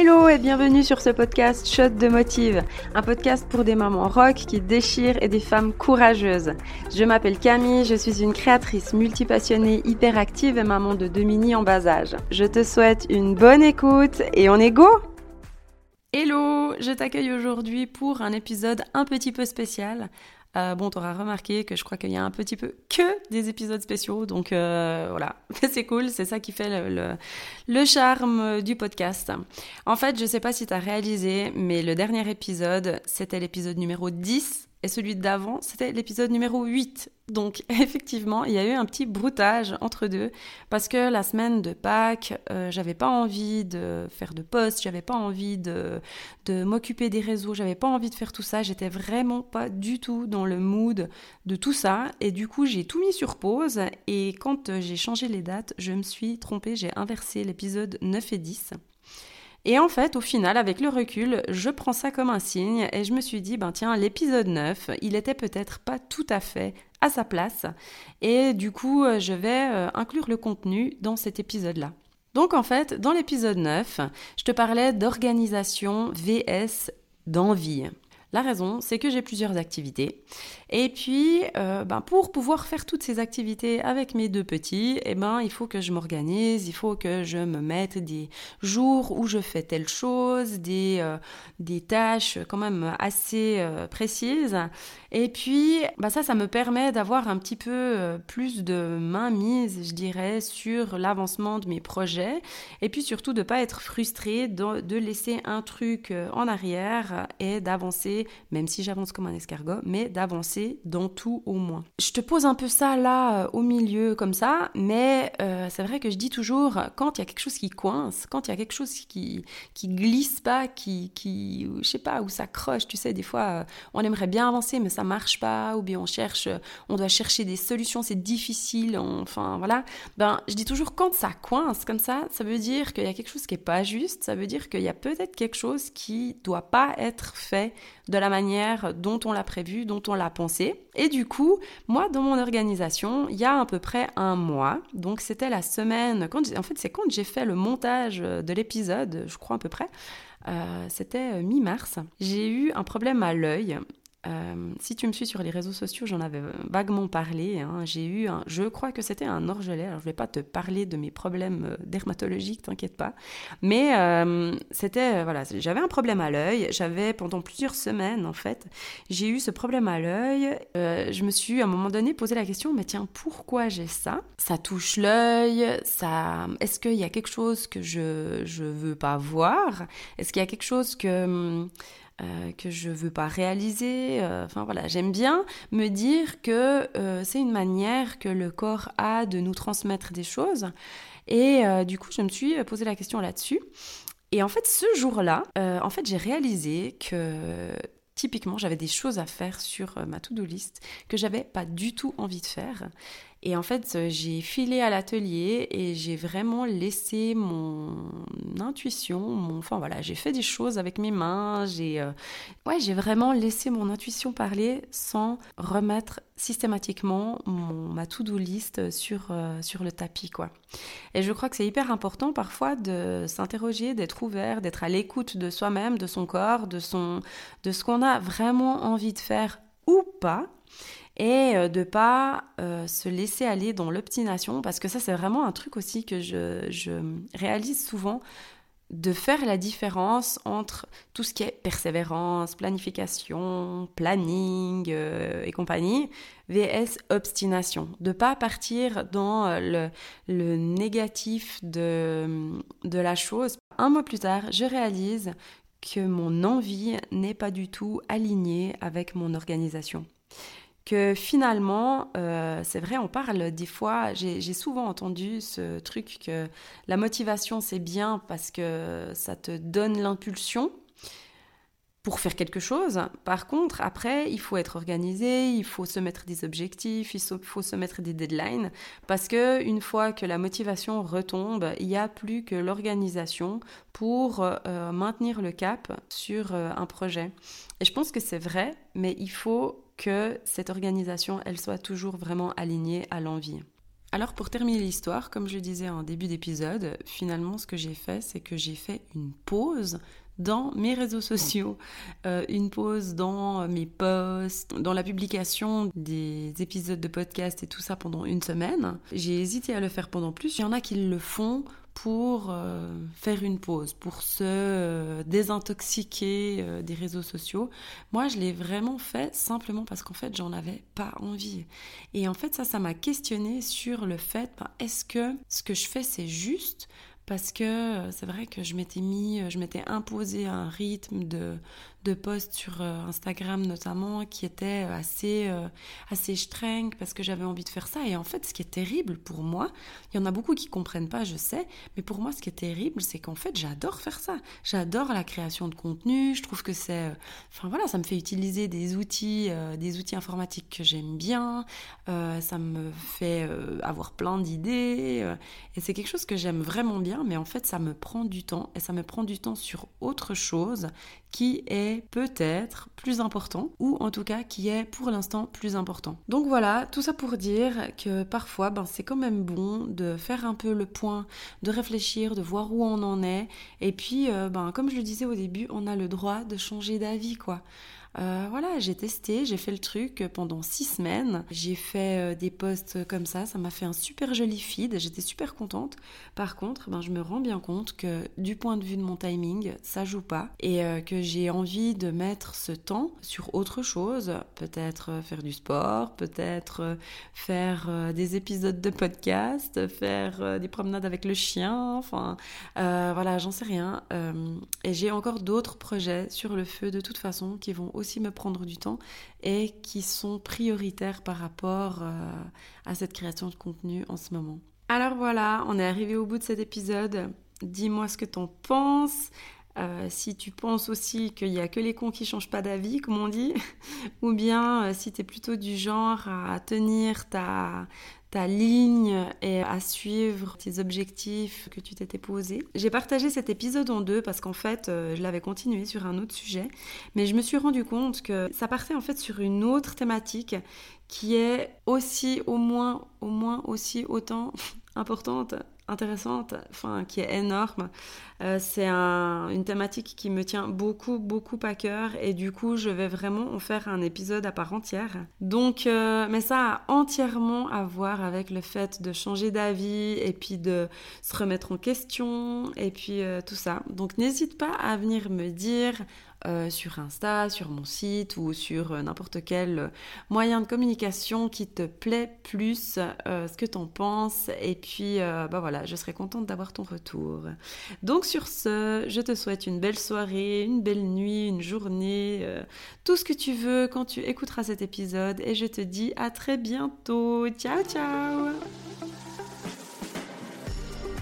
Hello et bienvenue sur ce podcast Shot de Motive, un podcast pour des mamans rock qui déchirent et des femmes courageuses. Je m'appelle Camille, je suis une créatrice multipassionnée, hyperactive et maman de deux mini en bas âge. Je te souhaite une bonne écoute et on est go Hello, je t'accueille aujourd'hui pour un épisode un petit peu spécial. Euh, bon, tu auras remarqué que je crois qu'il y a un petit peu que des épisodes spéciaux, donc euh, voilà, c'est cool, c'est ça qui fait le, le, charme du podcast. En fait, je sais pas si tu as réalisé, mais le dernier épisode, c'était l'épisode numéro 10 et celui d'avant, c'était l'épisode numéro 8. Donc effectivement, il y a eu un petit broutage entre deux parce que la semaine de Pâques, euh, j'avais pas envie de faire de posts, j'avais pas envie de, de m'occuper des réseaux, j'avais pas envie de faire tout ça, j'étais vraiment pas du tout dans le mood de tout ça et du coup, j'ai tout mis sur pause et quand j'ai changé les dates, je me suis trompée, j'ai inversé l'épisode 9 et 10. Et en fait, au final, avec le recul, je prends ça comme un signe et je me suis dit, ben tiens, l'épisode 9, il était peut-être pas tout à fait à sa place. Et du coup, je vais euh, inclure le contenu dans cet épisode-là. Donc en fait, dans l'épisode 9, je te parlais d'organisation VS d'envie. La raison, c'est que j'ai plusieurs activités. Et puis, euh, ben, pour pouvoir faire toutes ces activités avec mes deux petits, eh ben, il faut que je m'organise, il faut que je me mette des jours où je fais telle chose, des, euh, des tâches quand même assez euh, précises. Et puis, ben, ça, ça me permet d'avoir un petit peu plus de mainmise, je dirais, sur l'avancement de mes projets. Et puis surtout de ne pas être frustrée de, de laisser un truc en arrière et d'avancer même si j'avance comme un escargot, mais d'avancer dans tout au moins. Je te pose un peu ça là euh, au milieu comme ça, mais euh, c'est vrai que je dis toujours quand il y a quelque chose qui coince, quand il y a quelque chose qui qui glisse pas, qui qui je sais pas où ça croche, tu sais des fois euh, on aimerait bien avancer mais ça marche pas ou bien on cherche on doit chercher des solutions, c'est difficile, enfin voilà. Ben je dis toujours quand ça coince comme ça, ça veut dire qu'il y a quelque chose qui est pas juste, ça veut dire qu'il y a peut-être quelque chose qui doit pas être fait de la manière dont on l'a prévu, dont on l'a pensé. Et du coup, moi, dans mon organisation, il y a à peu près un mois, donc c'était la semaine, quand en fait c'est quand j'ai fait le montage de l'épisode, je crois à peu près, euh, c'était mi-mars, j'ai eu un problème à l'œil euh, si tu me suis sur les réseaux sociaux, j'en avais vaguement parlé. Hein. J'ai eu je crois que c'était un orgelet. Alors je vais pas te parler de mes problèmes euh, dermatologiques, t'inquiète pas. Mais euh, c'était voilà, j'avais un problème à l'œil. J'avais pendant plusieurs semaines en fait, j'ai eu ce problème à l'œil. je me suis à un moment donné posé la question, mais tiens, pourquoi j'ai ça? Ça touche l'œil. Ça, est-ce qu'il y a quelque chose que je je veux pas voir? Est-ce qu'il y a quelque chose que hum, euh, que je veux pas réaliser. Euh, enfin voilà, j'aime bien me dire que euh, c'est une manière que le corps a de nous transmettre des choses. Et du coup, je me suis posé la question là-dessus. Et en fait, ce jour-là, en fait, j'ai réalisé que typiquement, j'avais des choses à faire sur ma to-do list que j'avais pas du tout envie de faire. Et en fait, euh, j'ai filé à l'atelier et j'ai vraiment laissé mon intuition, mon... enfin voilà, j'ai fait des choses avec mes mains, j'ai euh, ouais, j'ai vraiment laissé mon intuition parler sans remettre systématiquement mon, ma to-do list sur, euh, sur le tapis quoi. Et je crois que c'est hyper important parfois de s'interroger, d'être ouvert, d'être à l'écoute de soi-même, de son corps, de son de ce qu'on a vraiment envie de faire ou pas et euh, de pas euh, se laisser aller dans l'obstination parce que ça c'est vraiment un truc aussi que je, je, réalise souvent de faire la différence entre tout ce qui est persévérance, planification, planning euh, et compagnie, vs obstination. De pas partir dans le, le négatif de, de la chose. Un mois plus tard, je réalise que mon envie n'est pas du tout alignée avec mon organisation. Que finalement, euh, c'est vrai, on parle des fois, j'ai souvent entendu ce truc que la motivation c'est bien parce que ça te donne l'impulsion pour faire quelque chose. Par contre, après, il faut être organisé, il faut se mettre des objectifs, il faut se mettre des deadlines, parce que une fois que la motivation retombe, il n'y a plus que l'organisation pour euh, maintenir le cap sur euh, un projet. Et je pense que c'est vrai, mais il faut que cette organisation, elle soit toujours vraiment alignée à l'envie. Alors pour terminer l'histoire, comme je disais en début d'épisode, finalement ce que j'ai fait, c'est que j'ai fait une pause dans mes réseaux sociaux, euh, une pause dans mes posts, dans la publication des épisodes de podcast et tout ça pendant une semaine. J'ai hésité à le faire pendant plus. Il y en a qui le font pour euh, faire une pause, pour se euh, désintoxiquer des réseaux sociaux. Moi, je l'ai vraiment fait simplement parce qu'en fait, j'en avais pas envie. Et en fait, ça, ça m'a questionné sur le fait, ben, est-ce que ce que je fais, c'est juste? Parce que c'est vrai que je m'étais mis, je m'étais imposé un rythme de, de posts sur euh, Instagram notamment qui étaient assez, euh, assez parce que j'avais envie de faire ça. Et en fait, ce qui est terrible pour moi, il y en a beaucoup qui comprennent pas, je sais, mais pour moi, ce qui est terrible, c'est qu'en fait, j'adore faire ça. J'adore la création de contenu. Je trouve que c'est, euh, enfin voilà, ça me fait utiliser des outils, des outils informatiques que j'aime bien. ça me fait avoir plein d'idées. et c'est quelque chose que j'aime vraiment bien, mais en fait, ça me prend du temps et ça me prend du temps sur autre chose qui est peut-être plus important, ou en tout cas qui est pour l'instant plus important. Donc voilà, tout ça pour dire que parfois, ben, c'est quand même bon de faire un peu le point, de réfléchir, de voir où on en est, et puis, euh, ben, comme je le disais au début, on a le droit de changer d'avis, quoi. Euh, voilà, j'ai testé, j'ai fait le truc pendant six semaines. J'ai fait euh, des posts comme ça, ça m'a fait un super joli feed, j'étais super contente. Par contre, ben, je me rends bien compte que du point de vue de mon timing, ça joue pas et euh, que j'ai envie de mettre ce temps sur autre chose, peut-être faire du sport, peut-être faire des épisodes de podcast, faire des promenades avec le chien, enfin voilà, j'en sais rien. et j'ai encore d'autres projets sur le feu de toute façon qui vont aussi me prendre du temps et qui sont prioritaires par rapport euh, à cette création de contenu en ce moment. Alors voilà, on est arrivé au bout de cet épisode. Dis-moi ce que t'en penses. Euh, si tu penses aussi qu'il n'y a que les cons qui changent pas d'avis, comme on dit, ou bien euh, si tu es plutôt du genre à tenir ta, ta ligne et à suivre tes objectifs que tu t'étais posé. J'ai partagé cet épisode en deux parce qu'en fait, euh, je l'avais continué sur un autre sujet, mais je me suis rendu compte que ça partait en fait sur une autre thématique qui est aussi au moins au moins aussi autant importante intéressante, enfin qui est énorme. Euh, c'est une thématique qui me tient beaucoup beaucoup à cœur et du coup je vais vraiment en faire un épisode à part entière. Donc, euh, mais ça a entièrement à voir avec le fait de changer d'avis et puis de se remettre en question et puis euh, tout ça. Donc n'hésite pas à venir me dire euh, sur Insta, sur mon site ou sur euh, n'importe quel euh, moyen de communication qui te plaît plus, ce que t'en penses. Et puis, bah voilà, je serai contente d'avoir ton retour. Donc sur ce, je te souhaite une belle soirée, une belle nuit, une journée, tout ce que tu veux quand tu écouteras cet épisode. Et je te dis à très bientôt. Ciao, ciao